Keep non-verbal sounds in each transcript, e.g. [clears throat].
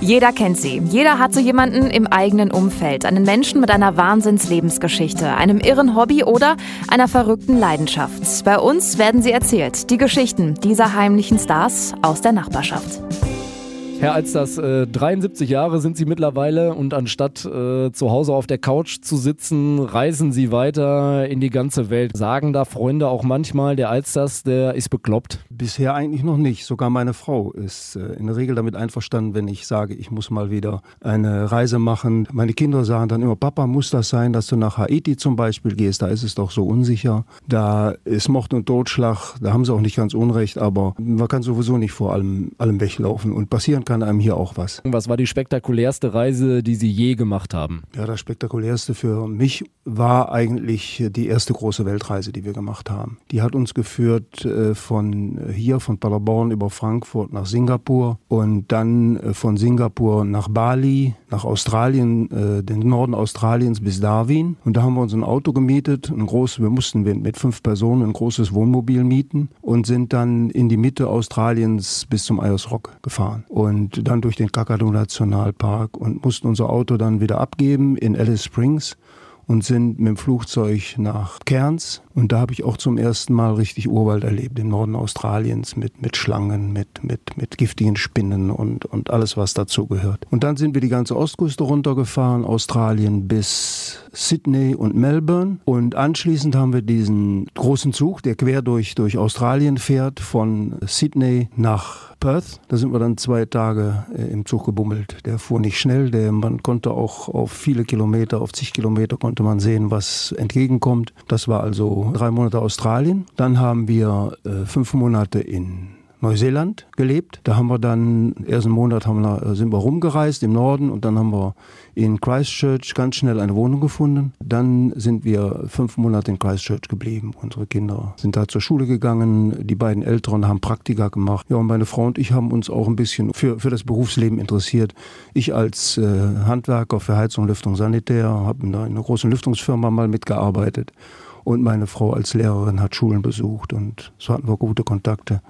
Jeder kennt sie. Jeder hat so jemanden im eigenen Umfeld. Einen Menschen mit einer Wahnsinnslebensgeschichte, einem irren Hobby oder einer verrückten Leidenschaft. Bei uns werden sie erzählt. Die Geschichten dieser heimlichen Stars aus der Nachbarschaft. Herr Alsters, äh, 73 Jahre sind Sie mittlerweile und anstatt äh, zu Hause auf der Couch zu sitzen, reisen Sie weiter in die ganze Welt. Sagen da Freunde auch manchmal, der Alsters, der ist bekloppt? Bisher eigentlich noch nicht. Sogar meine Frau ist äh, in der Regel damit einverstanden, wenn ich sage, ich muss mal wieder eine Reise machen. Meine Kinder sagen dann immer, Papa, muss das sein, dass du nach Haiti zum Beispiel gehst? Da ist es doch so unsicher. Da ist Mord und Totschlag. Da haben sie auch nicht ganz Unrecht, aber man kann sowieso nicht vor allem, allem weglaufen. Und passieren kann einem hier auch was. Was war die spektakulärste Reise, die Sie je gemacht haben? Ja, das spektakulärste für mich war eigentlich die erste große Weltreise, die wir gemacht haben. Die hat uns geführt äh, von hier, von Paderborn über Frankfurt nach Singapur und dann äh, von Singapur nach Bali, nach Australien, äh, den Norden Australiens bis Darwin. Und da haben wir uns ein Auto gemietet, ein großes, wir mussten mit fünf Personen ein großes Wohnmobil mieten und sind dann in die Mitte Australiens bis zum Ayers Rock gefahren. Und und dann durch den Kakadu Nationalpark und mussten unser Auto dann wieder abgeben in Alice Springs und sind mit dem Flugzeug nach Cairns. Und da habe ich auch zum ersten Mal richtig Urwald erlebt, im Norden Australiens, mit, mit Schlangen, mit, mit, mit giftigen Spinnen und, und alles, was dazu gehört. Und dann sind wir die ganze Ostküste runtergefahren, Australien bis Sydney und Melbourne. Und anschließend haben wir diesen großen Zug, der quer durch, durch Australien fährt, von Sydney nach Perth. Da sind wir dann zwei Tage äh, im Zug gebummelt. Der fuhr nicht schnell, der, man konnte auch auf viele Kilometer, auf zig Kilometer konnte man sehen, was entgegenkommt. Das war also drei Monate Australien. Dann haben wir äh, fünf Monate in Neuseeland gelebt. Da haben wir dann, ersten Monat haben wir, äh, sind wir rumgereist im Norden und dann haben wir in Christchurch ganz schnell eine Wohnung gefunden. Dann sind wir fünf Monate in Christchurch geblieben. Unsere Kinder sind da zur Schule gegangen. Die beiden Älteren haben Praktika gemacht. Ja, und meine Frau und ich haben uns auch ein bisschen für, für das Berufsleben interessiert. Ich als äh, Handwerker für Heizung, Lüftung, Sanitär habe in einer großen Lüftungsfirma mal mitgearbeitet. Und meine Frau als Lehrerin hat Schulen besucht und so hatten wir gute Kontakte.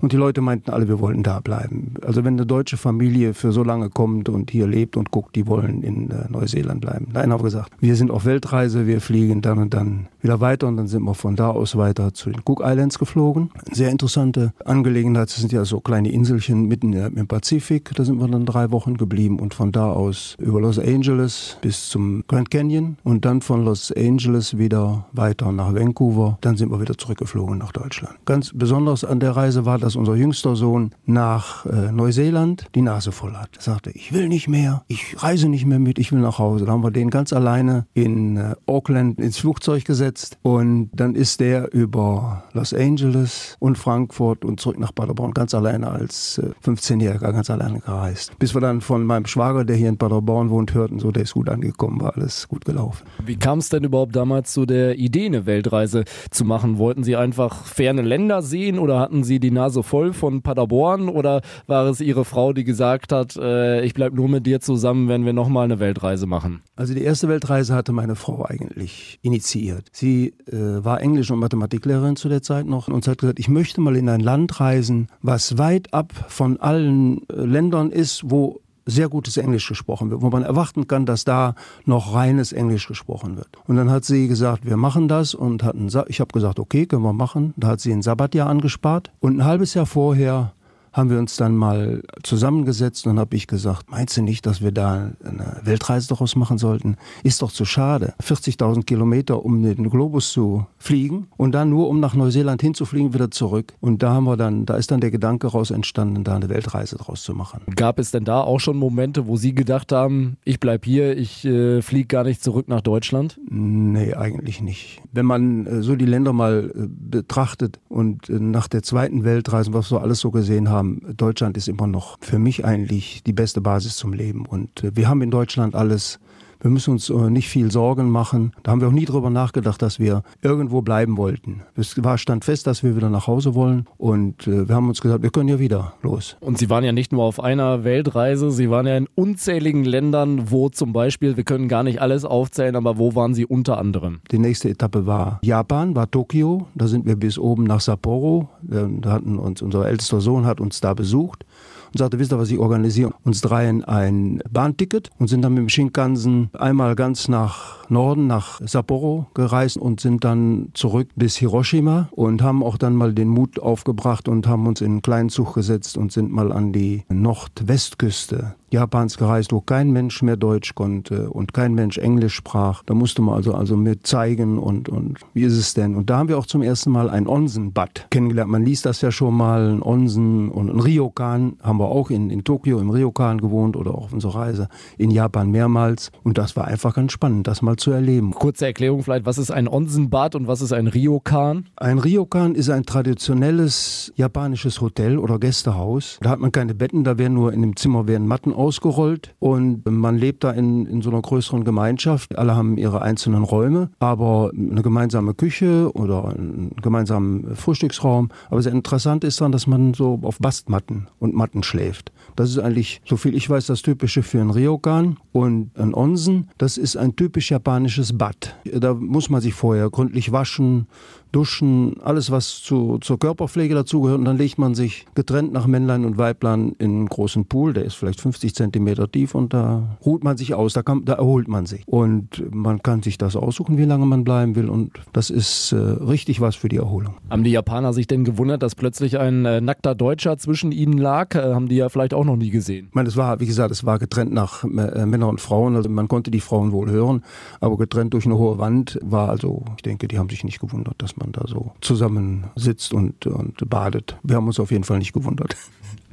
Und die Leute meinten alle, wir wollten da bleiben. Also wenn eine deutsche Familie für so lange kommt und hier lebt und guckt, die wollen in äh, Neuseeland bleiben. Nein, haben gesagt, wir sind auf Weltreise, wir fliegen dann und dann wieder weiter und dann sind wir von da aus weiter zu den Cook Islands geflogen. Sehr interessante Angelegenheit. Das sind ja so kleine Inselchen mitten im Pazifik. Da sind wir dann drei Wochen geblieben und von da aus über Los Angeles bis zum Grand Canyon und dann von Los Angeles wieder weiter nach Vancouver. Dann sind wir wieder zurückgeflogen nach Deutschland. Ganz besonders an der Reise war, dass unser jüngster Sohn nach äh, Neuseeland die Nase voll hat. Er sagte, ich will nicht mehr, ich reise nicht mehr mit, ich will nach Hause. Da haben wir den ganz alleine in äh, Auckland ins Flugzeug gesetzt und dann ist der über Los Angeles und Frankfurt und zurück nach Paderborn ganz alleine als äh, 15-Jähriger ganz alleine gereist. Bis wir dann von meinem Schwager, der hier in Paderborn wohnt, hörten, so der ist gut angekommen, war alles gut gelaufen. Wie kam es denn überhaupt damals zu der Idee, eine Weltreise zu machen? Wollten Sie einfach ferne Länder sehen oder hatten Sie die Nase Nase voll von Paderborn oder war es Ihre Frau, die gesagt hat, äh, ich bleibe nur mit dir zusammen, wenn wir nochmal eine Weltreise machen? Also die erste Weltreise hatte meine Frau eigentlich initiiert. Sie äh, war Englisch- und Mathematiklehrerin zu der Zeit noch und hat gesagt, ich möchte mal in ein Land reisen, was weit ab von allen äh, Ländern ist, wo sehr gutes Englisch gesprochen wird, wo man erwarten kann, dass da noch reines Englisch gesprochen wird. Und dann hat sie gesagt, wir machen das und hatten, ich habe gesagt, okay, können wir machen. Da hat sie ein Sabbatjahr angespart und ein halbes Jahr vorher haben wir uns dann mal zusammengesetzt und habe ich gesagt, meinst du nicht, dass wir da eine Weltreise daraus machen sollten? Ist doch zu schade. 40.000 Kilometer, um den Globus zu fliegen und dann nur, um nach Neuseeland hinzufliegen, wieder zurück. Und da haben wir dann, da ist dann der Gedanke raus entstanden, da eine Weltreise draus zu machen. Gab es denn da auch schon Momente, wo Sie gedacht haben, ich bleib hier, ich äh, fliege gar nicht zurück nach Deutschland? Nee, eigentlich nicht. Wenn man äh, so die Länder mal äh, betrachtet und äh, nach der zweiten Weltreise, was wir alles so gesehen haben, haben, Deutschland ist immer noch für mich eigentlich die beste Basis zum Leben. Und äh, wir haben in Deutschland alles wir müssen uns äh, nicht viel Sorgen machen. Da haben wir auch nie drüber nachgedacht, dass wir irgendwo bleiben wollten. Es war stand fest, dass wir wieder nach Hause wollen und äh, wir haben uns gesagt, wir können ja wieder los. Und Sie waren ja nicht nur auf einer Weltreise, Sie waren ja in unzähligen Ländern, wo zum Beispiel, wir können gar nicht alles aufzählen, aber wo waren Sie unter anderem? Die nächste Etappe war Japan, war Tokio. Da sind wir bis oben nach Sapporo. Da hatten uns, unser ältester Sohn hat uns da besucht. Und sagte, wisst ihr was, ich organisiere uns dreien ein Bahnticket und sind dann mit dem Shinkansen einmal ganz nach Norden, nach Sapporo gereist und sind dann zurück bis Hiroshima und haben auch dann mal den Mut aufgebracht und haben uns in einen kleinen Zug gesetzt und sind mal an die Nordwestküste Japans gereist, wo kein Mensch mehr Deutsch konnte und kein Mensch Englisch sprach. Da musste man also, also mit zeigen und, und wie ist es denn? Und da haben wir auch zum ersten Mal ein Onsen-Bad kennengelernt. Man liest das ja schon mal, ein Onsen und ein Ryokan haben wir auch in, in Tokio im Ryokan gewohnt oder auch auf unserer Reise in Japan mehrmals. Und das war einfach ganz spannend, das mal zu erleben. Kurze Erklärung vielleicht, was ist ein Onsenbad und was ist ein Ryokan? Ein Ryokan ist ein traditionelles japanisches Hotel oder Gästehaus. Da hat man keine Betten, da werden nur in dem Zimmer werden Matten ausgerollt und man lebt da in, in so einer größeren Gemeinschaft. Alle haben ihre einzelnen Räume, aber eine gemeinsame Küche oder einen gemeinsamen Frühstücksraum. Aber sehr interessant ist dann, dass man so auf Bastmatten und Matten schläft. Das ist eigentlich, soviel ich weiß, das Typische für ein Ryokan. Und ein Onsen, das ist ein typisch japanisches Bad. Da muss man sich vorher gründlich waschen, Duschen, alles was zu, zur Körperpflege dazugehört. Und dann legt man sich getrennt nach Männlein und Weiblein in einen großen Pool, der ist vielleicht 50 Zentimeter tief und da ruht man sich aus, da, kann, da erholt man sich. Und man kann sich das aussuchen, wie lange man bleiben will und das ist äh, richtig was für die Erholung. Haben die Japaner sich denn gewundert, dass plötzlich ein äh, nackter Deutscher zwischen ihnen lag? Äh, haben die ja vielleicht auch noch nie gesehen. Ich meine, es war, wie gesagt, es war getrennt nach äh, Männer und Frauen, also man konnte die Frauen wohl hören, aber getrennt durch eine hohe Wand war also, ich denke, die haben sich nicht gewundert, dass man man da so zusammensitzt und, und badet. Wir haben uns auf jeden Fall nicht gewundert.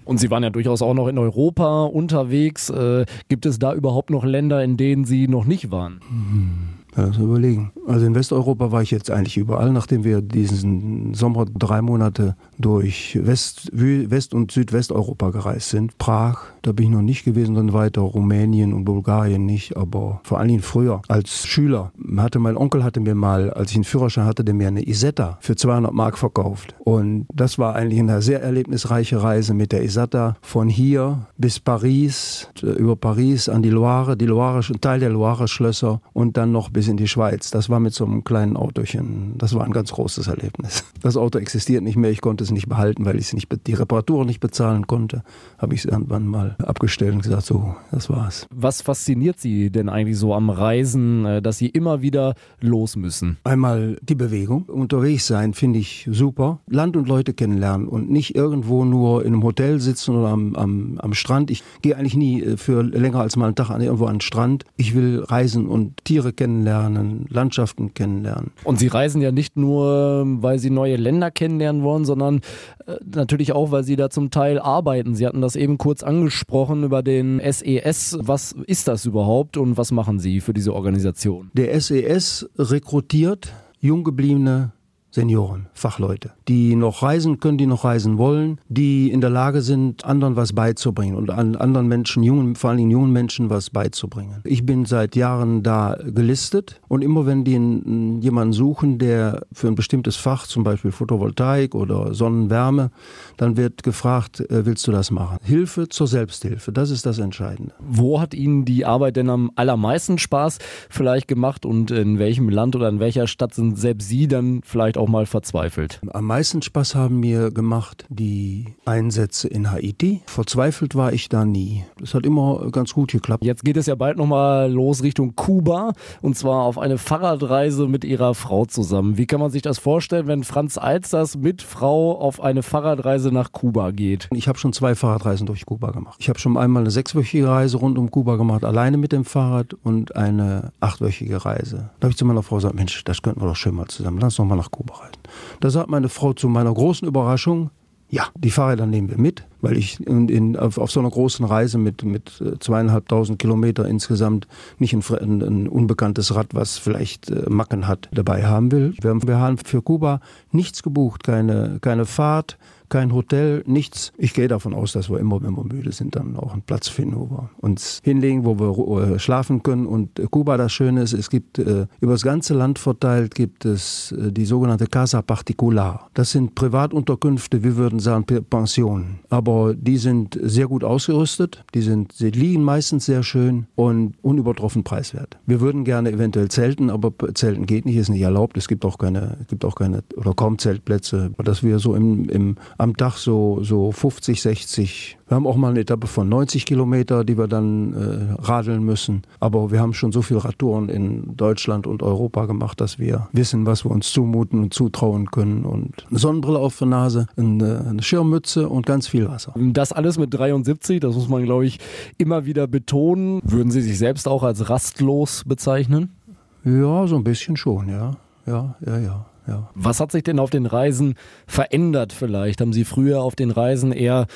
Und Sie waren ja durchaus auch noch in Europa unterwegs. Äh, gibt es da überhaupt noch Länder, in denen Sie noch nicht waren? Hm. Ja, das überlegen. Also in Westeuropa war ich jetzt eigentlich überall, nachdem wir diesen Sommer drei Monate durch West, West- und Südwesteuropa gereist sind. Prag, da bin ich noch nicht gewesen, dann weiter Rumänien und Bulgarien nicht, aber vor allen Dingen früher als Schüler hatte mein Onkel hatte mir mal, als ich einen Führerschein hatte, der mir eine Isetta für 200 Mark verkauft. Und das war eigentlich eine sehr erlebnisreiche Reise mit der Isetta von hier bis Paris, über Paris an die Loire, die Loire, Teil der Loire-Schlösser und dann noch bis bis in die Schweiz. Das war mit so einem kleinen Autochen. Das war ein ganz großes Erlebnis. Das Auto existiert nicht mehr. Ich konnte es nicht behalten, weil ich es nicht, die Reparatur nicht bezahlen konnte. Habe ich es irgendwann mal abgestellt und gesagt, so, das war's. Was fasziniert Sie denn eigentlich so am Reisen, äh, dass Sie immer wieder los müssen? Einmal die Bewegung. Unterwegs sein finde ich super. Land und Leute kennenlernen und nicht irgendwo nur in einem Hotel sitzen oder am, am, am Strand. Ich gehe eigentlich nie äh, für länger als mal einen Tag irgendwo an den Strand. Ich will reisen und Tiere kennenlernen Landschaften kennenlernen. Und Sie reisen ja nicht nur, weil Sie neue Länder kennenlernen wollen, sondern äh, natürlich auch, weil Sie da zum Teil arbeiten. Sie hatten das eben kurz angesprochen über den SES. E was ist das überhaupt und was machen Sie für diese Organisation? Der SES e rekrutiert junggebliebene Senioren, Fachleute, die noch reisen können, die noch reisen wollen, die in der Lage sind, anderen was beizubringen und an anderen Menschen, jungen, vor allen Dingen jungen Menschen was beizubringen. Ich bin seit Jahren da gelistet und immer wenn die jemanden suchen, der für ein bestimmtes Fach, zum Beispiel Photovoltaik oder Sonnenwärme, dann wird gefragt, äh, willst du das machen? Hilfe zur Selbsthilfe, das ist das Entscheidende. Wo hat Ihnen die Arbeit denn am allermeisten Spaß vielleicht gemacht und in welchem Land oder in welcher Stadt sind selbst Sie dann vielleicht auch auch mal verzweifelt? Am meisten Spaß haben mir gemacht die Einsätze in Haiti. Verzweifelt war ich da nie. Das hat immer ganz gut geklappt. Jetzt geht es ja bald nochmal los Richtung Kuba und zwar auf eine Fahrradreise mit ihrer Frau zusammen. Wie kann man sich das vorstellen, wenn Franz Alsters mit Frau auf eine Fahrradreise nach Kuba geht? Ich habe schon zwei Fahrradreisen durch Kuba gemacht. Ich habe schon einmal eine sechswöchige Reise rund um Kuba gemacht, alleine mit dem Fahrrad und eine achtwöchige Reise. Da habe ich zu meiner Frau gesagt, Mensch, das könnten wir doch schön mal zusammen. Lass uns doch mal nach Kuba vorbereiten. Da sagt meine Frau zu meiner großen Überraschung, ja, die Fahrräder nehmen wir mit, weil ich in, in, auf, auf, so einer großen Reise mit, mit äh, zweieinhalbtausend Kilometer insgesamt nicht ein, ein, ein, unbekanntes Rad, was vielleicht äh, Macken hat, dabei haben will. Wir haben, wir haben für Kuba nichts gebucht, keine, keine Fahrt, kein Hotel, nichts. Ich gehe davon aus, dass wir immer, wenn wir müde sind, dann auch einen Platz finden, wo wir uns hinlegen, wo wir äh, schlafen können. Und äh, Kuba, das Schöne ist, es gibt äh, über das ganze Land verteilt gibt es äh, die sogenannte Casa Particular. Das sind Privatunterkünfte, wir würden sagen Pensionen. Aber die sind sehr gut ausgerüstet, die, sind, sie liegen meistens sehr schön und unübertroffen preiswert. Wir würden gerne eventuell zelten, aber zelten geht nicht, ist nicht erlaubt. Es gibt auch keine, gibt auch keine oder kaum Zeltplätze. Dass wir so im, im am Tag so, so 50, 60. Wir haben auch mal eine Etappe von 90 Kilometer, die wir dann äh, radeln müssen. Aber wir haben schon so viele Radtouren in Deutschland und Europa gemacht, dass wir wissen, was wir uns zumuten und zutrauen können. Und eine Sonnenbrille auf der Nase, eine, eine Schirmmütze und ganz viel Wasser. Das alles mit 73, das muss man, glaube ich, immer wieder betonen. Würden Sie sich selbst auch als rastlos bezeichnen? Ja, so ein bisschen schon, ja. Ja, ja, ja. Ja. Was hat sich denn auf den Reisen verändert vielleicht? Haben Sie früher auf den Reisen eher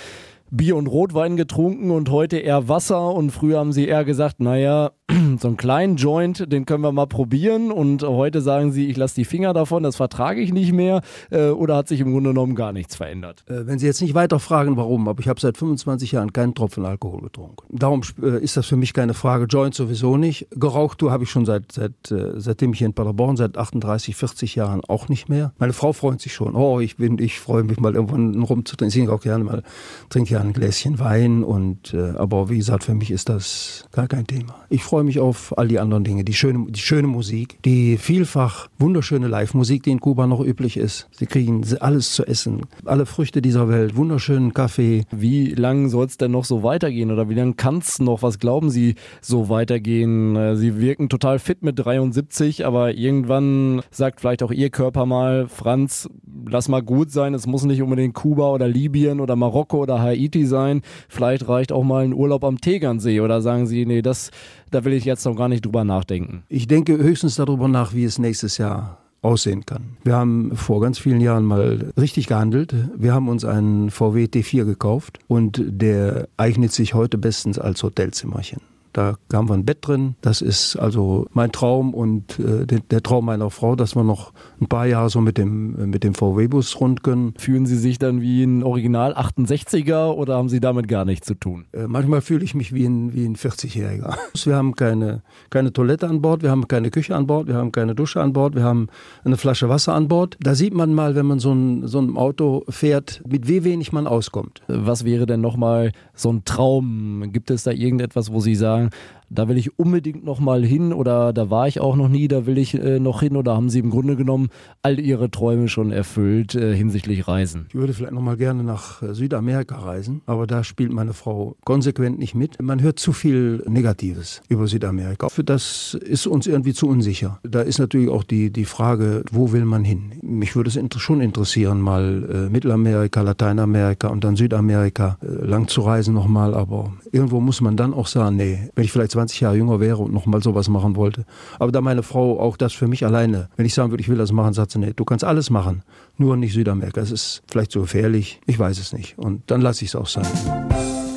Bier und Rotwein getrunken und heute eher Wasser und früher haben sie eher gesagt, naja, [clears throat] so einen kleinen Joint, den können wir mal probieren und heute sagen sie, ich lasse die Finger davon, das vertrage ich nicht mehr äh, oder hat sich im Grunde genommen gar nichts verändert? Äh, wenn Sie jetzt nicht weiter fragen, warum, aber ich habe seit 25 Jahren keinen Tropfen Alkohol getrunken. Darum äh, ist das für mich keine Frage, Joint sowieso nicht. Geraucht habe ich schon seit, seit seitdem ich in Paderborn, seit 38, 40 Jahren auch nicht mehr. Meine Frau freut sich schon, oh, ich bin, ich freue mich mal irgendwann rumzutrinken, ich trinke auch gerne mal, trinke ja ein Gläschen Wein und äh, aber wie gesagt, für mich ist das gar kein Thema. Ich freue mich auf all die anderen Dinge, die schöne, die schöne Musik, die vielfach wunderschöne Live-Musik, die in Kuba noch üblich ist. Sie kriegen alles zu essen, alle Früchte dieser Welt, wunderschönen Kaffee. Wie lange soll es denn noch so weitergehen oder wie lange kann es noch? Was glauben Sie so weitergehen? Äh, Sie wirken total fit mit 73, aber irgendwann sagt vielleicht auch Ihr Körper mal, Franz, lass mal gut sein, es muss nicht unbedingt Kuba oder Libyen oder Marokko oder Haiti sein. Vielleicht reicht auch mal ein Urlaub am Tegernsee oder sagen Sie, nee, das, da will ich jetzt noch gar nicht drüber nachdenken. Ich denke höchstens darüber nach, wie es nächstes Jahr aussehen kann. Wir haben vor ganz vielen Jahren mal richtig gehandelt. Wir haben uns einen VW T4 gekauft und der eignet sich heute bestens als Hotelzimmerchen. Da haben wir ein Bett drin. Das ist also mein Traum und äh, der, Traum meiner Frau, dass wir noch ein paar Jahre so mit dem, mit dem VW-Bus rund können. Fühlen Sie sich dann wie ein Original 68er oder haben Sie damit gar nichts zu tun? Äh, manchmal fühle ich mich wie ein, wie ein 40-Jähriger. [laughs] Wir haben keine, keine Toilette an Bord, wir haben keine Küche an Bord, wir haben keine Dusche an Bord, wir haben eine Flasche Wasser an Bord. Da sieht man mal, wenn man so ein, so ein Auto fährt, mit wie wenig man auskommt. Was wäre denn nochmal so ein Traum? Gibt es da irgendetwas, wo Sie sagen, sagen, da will ich unbedingt noch mal hin oder da war ich auch noch nie, da will ich äh, noch hin oder haben Sie im Grunde genommen all Ihre Träume schon erfüllt äh, hinsichtlich Reisen? Ich würde vielleicht noch mal gerne nach äh, Südamerika reisen, aber da spielt meine Frau konsequent nicht mit. Man hört zu viel Negatives über Südamerika. Das ist uns irgendwie zu unsicher. Da ist natürlich auch die, die Frage, wo will man hin? Mich würde es schon interessieren, mal äh, Mittelamerika, Lateinamerika und dann Südamerika äh, lang zu reisen noch mal, aber irgendwo muss man dann auch sagen, nee, wenn ich vielleicht 20 Jahre jünger wäre und nochmal sowas machen wollte. Aber da meine Frau auch das für mich alleine, wenn ich sagen würde, ich will das machen, sagt sie, nee, du kannst alles machen, nur nicht Südamerika. Es ist vielleicht so gefährlich, ich weiß es nicht. Und dann lasse ich es auch sein.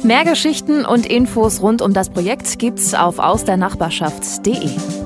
Mehr Geschichten und Infos rund um das Projekt gibt's auf ausdernachbarschaft.de.